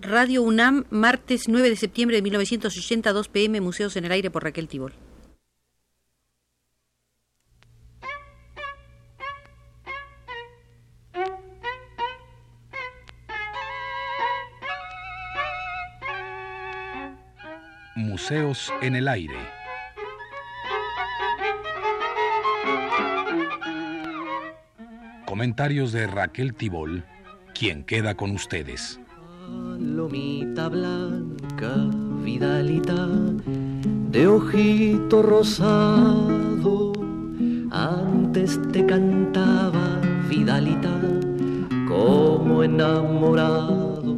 Radio UNAM, martes 9 de septiembre de 1982 pm, Museos en el Aire por Raquel Tibol. Museos en el Aire. Comentarios de Raquel Tibol, quien queda con ustedes. Lomita blanca, vidalita, de ojito rosado, antes te cantaba, vidalita, como enamorado.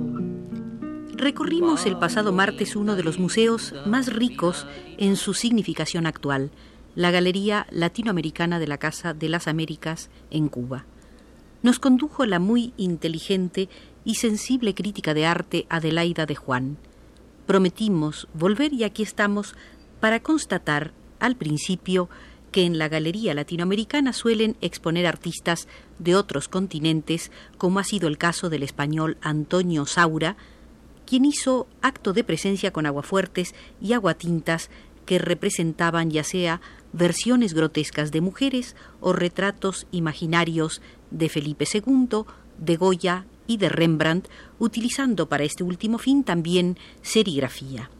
Recorrimos el pasado martes uno de los museos más ricos en su significación actual, la Galería Latinoamericana de la Casa de las Américas en Cuba. Nos condujo la muy inteligente y sensible crítica de arte Adelaida de Juan. Prometimos volver y aquí estamos para constatar, al principio, que en la Galería Latinoamericana suelen exponer artistas de otros continentes, como ha sido el caso del español Antonio Saura, quien hizo acto de presencia con aguafuertes y aguatintas que representaban ya sea versiones grotescas de mujeres o retratos imaginarios de Felipe II, de Goya y de Rembrandt, utilizando para este último fin también serigrafía.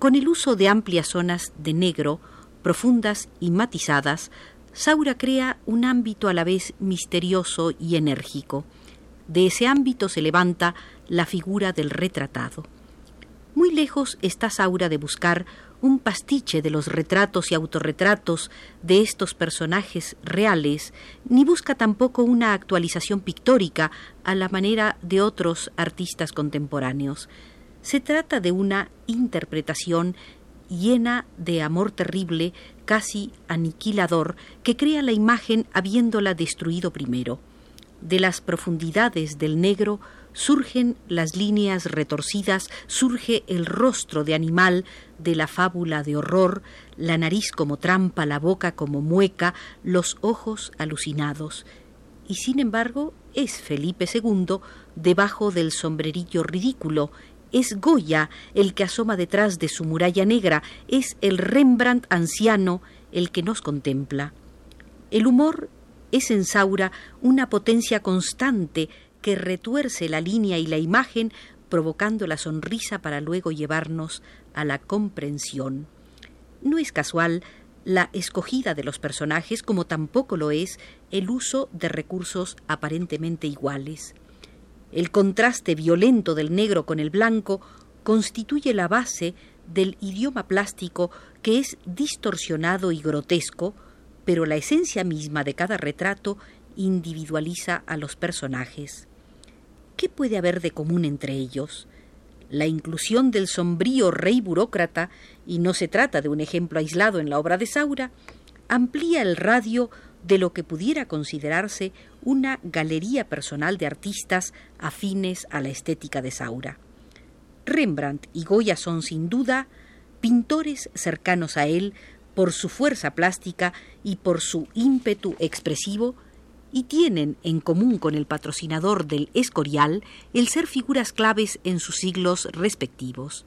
Con el uso de amplias zonas de negro, profundas y matizadas, Saura crea un ámbito a la vez misterioso y enérgico. De ese ámbito se levanta la figura del retratado. Muy lejos está Saura de buscar un pastiche de los retratos y autorretratos de estos personajes reales, ni busca tampoco una actualización pictórica a la manera de otros artistas contemporáneos. Se trata de una interpretación llena de amor terrible, casi aniquilador, que crea la imagen habiéndola destruido primero. De las profundidades del negro surgen las líneas retorcidas, surge el rostro de animal de la fábula de horror, la nariz como trampa, la boca como mueca, los ojos alucinados. Y sin embargo es Felipe II debajo del sombrerillo ridículo, es Goya el que asoma detrás de su muralla negra, es el Rembrandt anciano el que nos contempla. El humor es en Saura una potencia constante que retuerce la línea y la imagen, provocando la sonrisa para luego llevarnos a la comprensión. No es casual la escogida de los personajes como tampoco lo es el uso de recursos aparentemente iguales. El contraste violento del negro con el blanco constituye la base del idioma plástico que es distorsionado y grotesco, pero la esencia misma de cada retrato individualiza a los personajes. ¿Qué puede haber de común entre ellos? La inclusión del sombrío rey burócrata, y no se trata de un ejemplo aislado en la obra de Saura, amplía el radio de lo que pudiera considerarse una galería personal de artistas afines a la estética de Saura. Rembrandt y Goya son sin duda pintores cercanos a él por su fuerza plástica y por su ímpetu expresivo y tienen en común con el patrocinador del Escorial el ser figuras claves en sus siglos respectivos.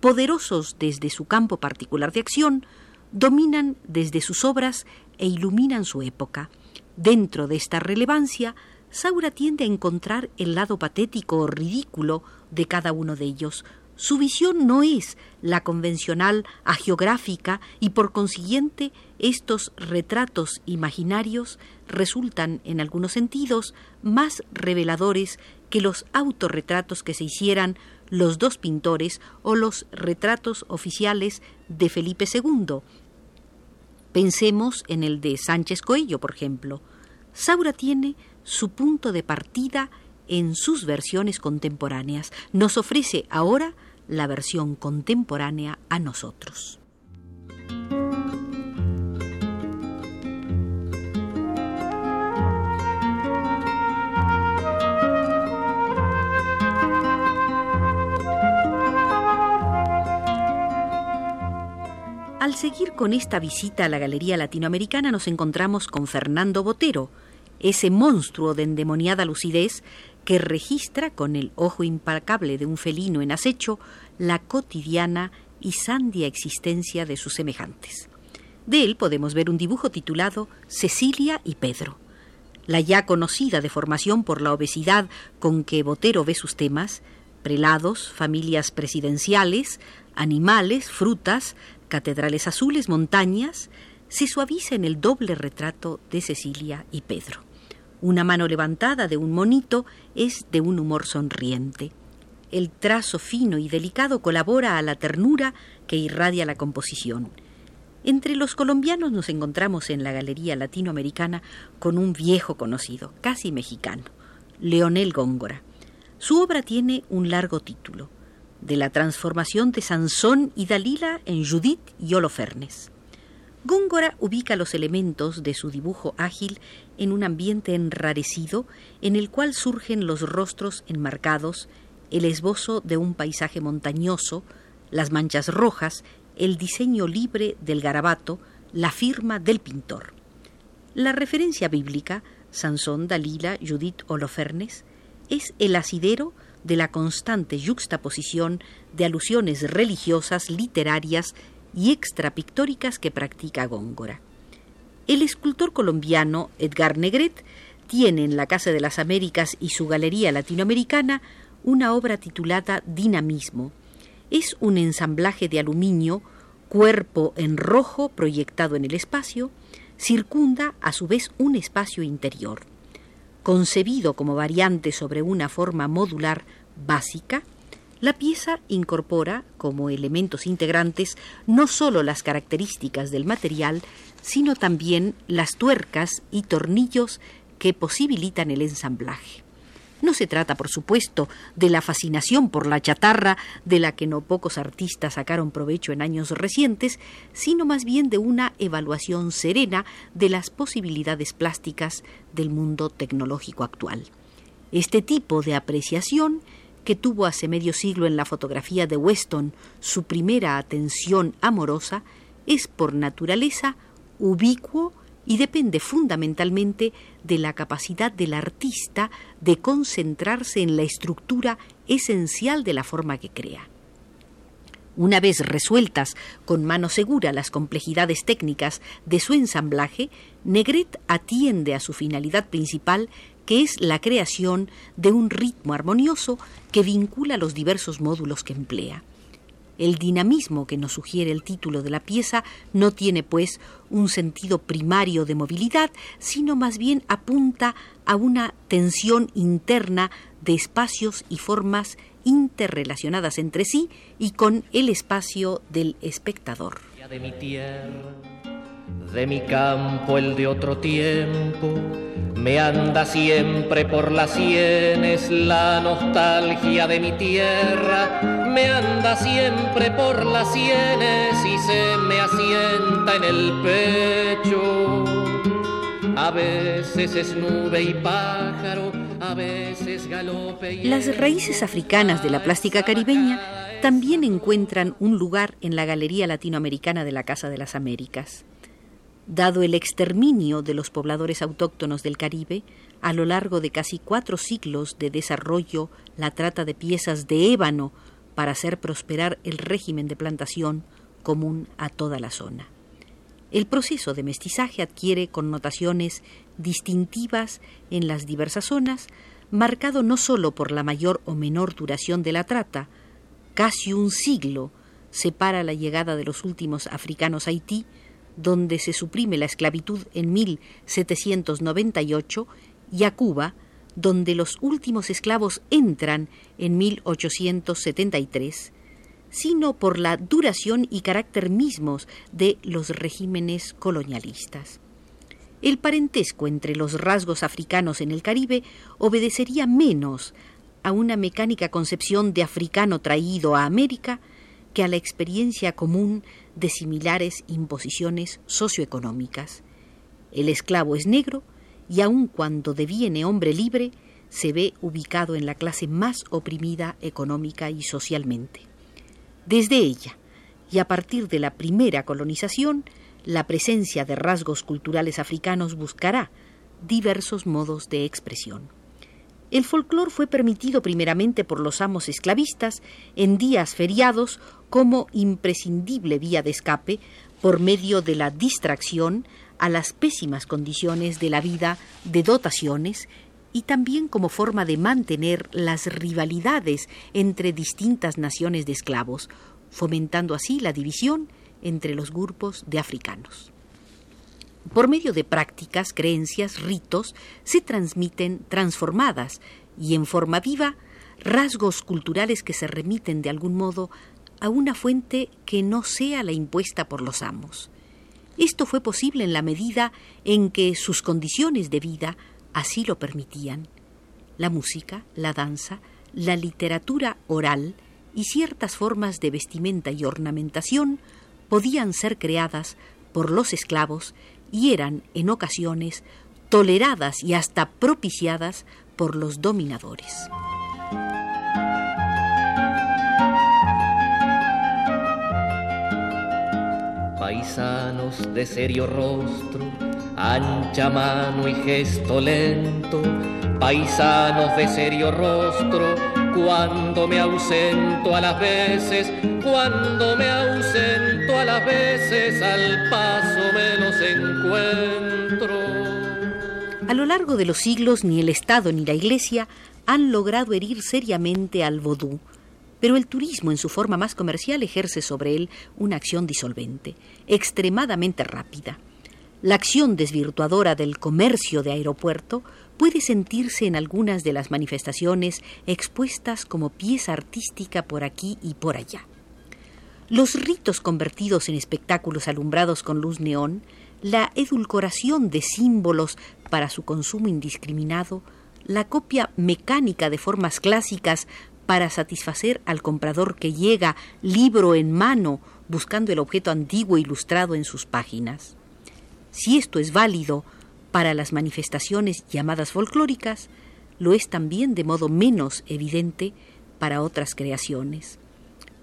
Poderosos desde su campo particular de acción, dominan desde sus obras e iluminan su época. Dentro de esta relevancia, Saura tiende a encontrar el lado patético o ridículo de cada uno de ellos, su visión no es la convencional agiográfica y por consiguiente estos retratos imaginarios resultan en algunos sentidos más reveladores que los autorretratos que se hicieran los dos pintores o los retratos oficiales de Felipe II. Pensemos en el de Sánchez Coello, por ejemplo. Saura tiene su punto de partida en sus versiones contemporáneas. Nos ofrece ahora la versión contemporánea a nosotros. Al seguir con esta visita a la Galería Latinoamericana nos encontramos con Fernando Botero, ese monstruo de endemoniada lucidez que registra con el ojo implacable de un felino en acecho la cotidiana y sandia existencia de sus semejantes. De él podemos ver un dibujo titulado Cecilia y Pedro. La ya conocida deformación por la obesidad con que Botero ve sus temas, prelados, familias presidenciales, animales, frutas, catedrales azules, montañas, se suaviza en el doble retrato de Cecilia y Pedro. Una mano levantada de un monito es de un humor sonriente. El trazo fino y delicado colabora a la ternura que irradia la composición. Entre los colombianos nos encontramos en la Galería Latinoamericana con un viejo conocido, casi mexicano, Leonel Góngora. Su obra tiene un largo título, de la transformación de Sansón y Dalila en Judith y Holofernes. Góngora ubica los elementos de su dibujo ágil en un ambiente enrarecido en el cual surgen los rostros enmarcados, el esbozo de un paisaje montañoso, las manchas rojas, el diseño libre del garabato, la firma del pintor. La referencia bíblica, Sansón, Dalila, Judith Holofernes, es el asidero de la constante yuxtaposición de alusiones religiosas, literarias y extrapictóricas que practica Góngora. El escultor colombiano Edgar Negret tiene en la Casa de las Américas y su Galería Latinoamericana una obra titulada Dinamismo. Es un ensamblaje de aluminio, cuerpo en rojo proyectado en el espacio, circunda a su vez un espacio interior. Concebido como variante sobre una forma modular básica, la pieza incorpora como elementos integrantes no sólo las características del material, sino también las tuercas y tornillos que posibilitan el ensamblaje. No se trata, por supuesto, de la fascinación por la chatarra de la que no pocos artistas sacaron provecho en años recientes, sino más bien de una evaluación serena de las posibilidades plásticas del mundo tecnológico actual. Este tipo de apreciación que tuvo hace medio siglo en la fotografía de Weston su primera atención amorosa, es por naturaleza ubicuo y depende fundamentalmente de la capacidad del artista de concentrarse en la estructura esencial de la forma que crea. Una vez resueltas con mano segura las complejidades técnicas de su ensamblaje, Negret atiende a su finalidad principal que es la creación de un ritmo armonioso que vincula los diversos módulos que emplea. El dinamismo que nos sugiere el título de la pieza no tiene, pues, un sentido primario de movilidad, sino más bien apunta a una tensión interna de espacios y formas interrelacionadas entre sí y con el espacio del espectador. De mi tierra, de mi campo, el de otro tiempo me anda siempre por las sienes la nostalgia de mi tierra, anda siempre por las sienes y se me asienta en el pecho. A veces es nube y pájaro, a veces galope y Las raíces africanas de la plástica caribeña también encuentran un lugar en la Galería Latinoamericana de la Casa de las Américas. Dado el exterminio de los pobladores autóctonos del Caribe, a lo largo de casi cuatro siglos de desarrollo, la trata de piezas de ébano para hacer prosperar el régimen de plantación común a toda la zona. El proceso de mestizaje adquiere connotaciones distintivas en las diversas zonas, marcado no sólo por la mayor o menor duración de la trata, casi un siglo separa la llegada de los últimos africanos a Haití donde se suprime la esclavitud en 1798, y a Cuba, donde los últimos esclavos entran en 1873, sino por la duración y carácter mismos de los regímenes colonialistas. El parentesco entre los rasgos africanos en el Caribe obedecería menos a una mecánica concepción de africano traído a América que a la experiencia común de similares imposiciones socioeconómicas. El esclavo es negro y aun cuando deviene hombre libre, se ve ubicado en la clase más oprimida económica y socialmente. Desde ella, y a partir de la primera colonización, la presencia de rasgos culturales africanos buscará, diversos modos de expresión. El folclore fue permitido primeramente por los amos esclavistas en días feriados como imprescindible vía de escape por medio de la distracción a las pésimas condiciones de la vida de dotaciones y también como forma de mantener las rivalidades entre distintas naciones de esclavos, fomentando así la división entre los grupos de africanos. Por medio de prácticas, creencias, ritos, se transmiten transformadas y en forma viva rasgos culturales que se remiten de algún modo a una fuente que no sea la impuesta por los amos. Esto fue posible en la medida en que sus condiciones de vida así lo permitían. La música, la danza, la literatura oral y ciertas formas de vestimenta y ornamentación podían ser creadas por los esclavos y eran, en ocasiones, toleradas y hasta propiciadas por los dominadores. Paisanos de serio rostro, ancha mano y gesto lento, paisanos de serio rostro, cuando me ausento a las veces, cuando me ausento a las veces, al paso me los encuentro. A lo largo de los siglos, ni el Estado ni la Iglesia han logrado herir seriamente al vodú, pero el turismo en su forma más comercial ejerce sobre él una acción disolvente, extremadamente rápida. La acción desvirtuadora del comercio de aeropuerto puede sentirse en algunas de las manifestaciones expuestas como pieza artística por aquí y por allá. Los ritos convertidos en espectáculos alumbrados con luz neón, la edulcoración de símbolos para su consumo indiscriminado, la copia mecánica de formas clásicas para satisfacer al comprador que llega libro en mano buscando el objeto antiguo ilustrado en sus páginas. Si esto es válido para las manifestaciones llamadas folclóricas, lo es también de modo menos evidente para otras creaciones.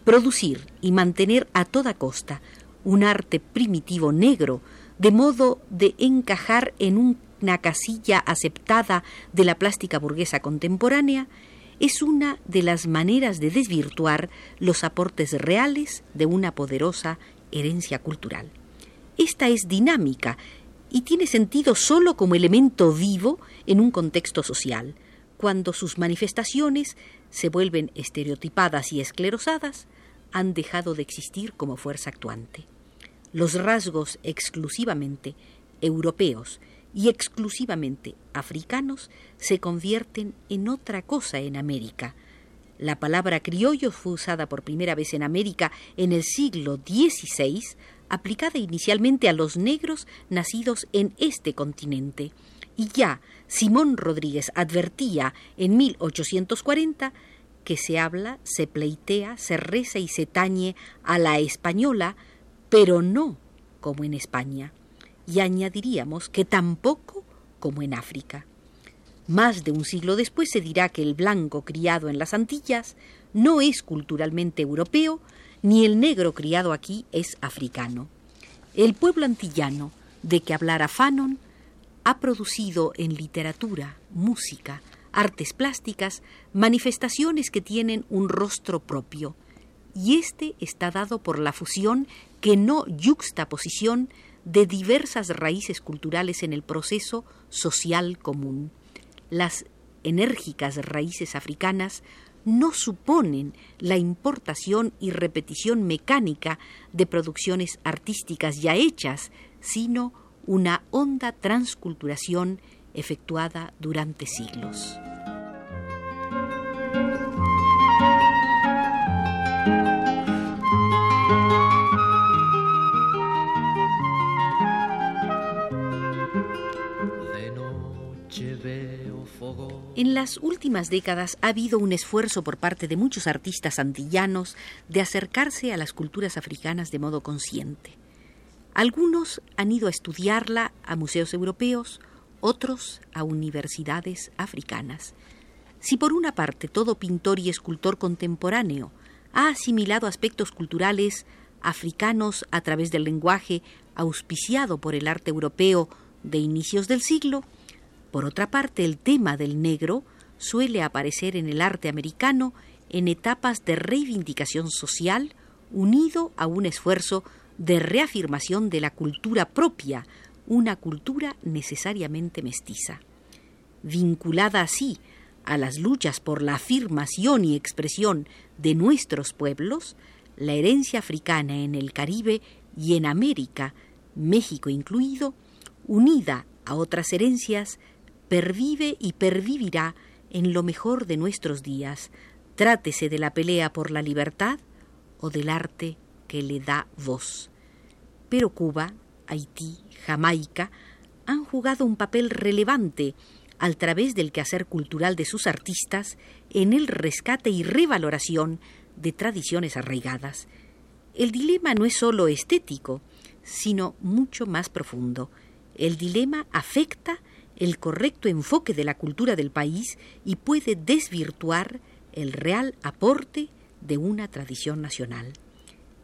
Producir y mantener a toda costa un arte primitivo negro, de modo de encajar en una casilla aceptada de la plástica burguesa contemporánea, es una de las maneras de desvirtuar los aportes reales de una poderosa herencia cultural. Esta es dinámica y tiene sentido sólo como elemento vivo en un contexto social. Cuando sus manifestaciones se vuelven estereotipadas y esclerosadas, han dejado de existir como fuerza actuante. Los rasgos exclusivamente europeos y exclusivamente africanos se convierten en otra cosa en América. La palabra criollo fue usada por primera vez en América en el siglo XVI, aplicada inicialmente a los negros nacidos en este continente. Y ya Simón Rodríguez advertía en 1840 que se habla, se pleitea, se reza y se tañe a la española, pero no como en España y añadiríamos que tampoco como en África. Más de un siglo después se dirá que el blanco criado en las Antillas no es culturalmente europeo, ni el negro criado aquí es africano. El pueblo antillano, de que hablara Fanon, ha producido en literatura, música, artes plásticas, manifestaciones que tienen un rostro propio, y este está dado por la fusión que no yuxtaposición de diversas raíces culturales en el proceso social común. Las enérgicas raíces africanas no suponen la importación y repetición mecánica de producciones artísticas ya hechas, sino una honda transculturación efectuada durante siglos. Las últimas décadas ha habido un esfuerzo por parte de muchos artistas antillanos de acercarse a las culturas africanas de modo consciente. Algunos han ido a estudiarla a museos europeos, otros a universidades africanas. Si por una parte todo pintor y escultor contemporáneo ha asimilado aspectos culturales africanos a través del lenguaje auspiciado por el arte europeo de inicios del siglo, Por otra parte, el tema del negro suele aparecer en el arte americano en etapas de reivindicación social unido a un esfuerzo de reafirmación de la cultura propia, una cultura necesariamente mestiza. Vinculada así a las luchas por la afirmación y expresión de nuestros pueblos, la herencia africana en el Caribe y en América, México incluido, unida a otras herencias, pervive y pervivirá en lo mejor de nuestros días, trátese de la pelea por la libertad o del arte que le da voz. Pero Cuba, Haití, Jamaica han jugado un papel relevante al través del quehacer cultural de sus artistas en el rescate y revaloración de tradiciones arraigadas. El dilema no es sólo estético, sino mucho más profundo. El dilema afecta el correcto enfoque de la cultura del país y puede desvirtuar el real aporte de una tradición nacional.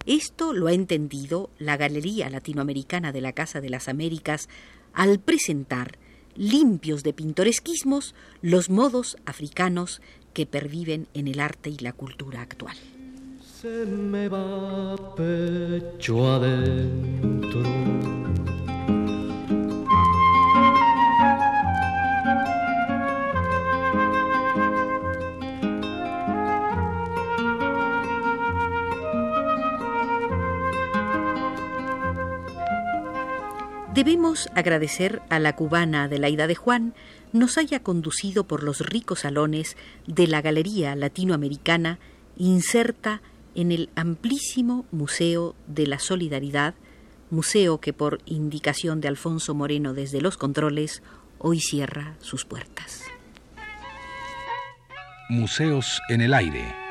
Esto lo ha entendido la Galería Latinoamericana de la Casa de las Américas al presentar, limpios de pintoresquismos, los modos africanos que perviven en el arte y la cultura actual. Se me va pecho adentro Debemos agradecer a la cubana Adelaida de Juan nos haya conducido por los ricos salones de la Galería Latinoamericana inserta en el amplísimo Museo de la Solidaridad, museo que por indicación de Alfonso Moreno desde los controles hoy cierra sus puertas. Museos en el aire.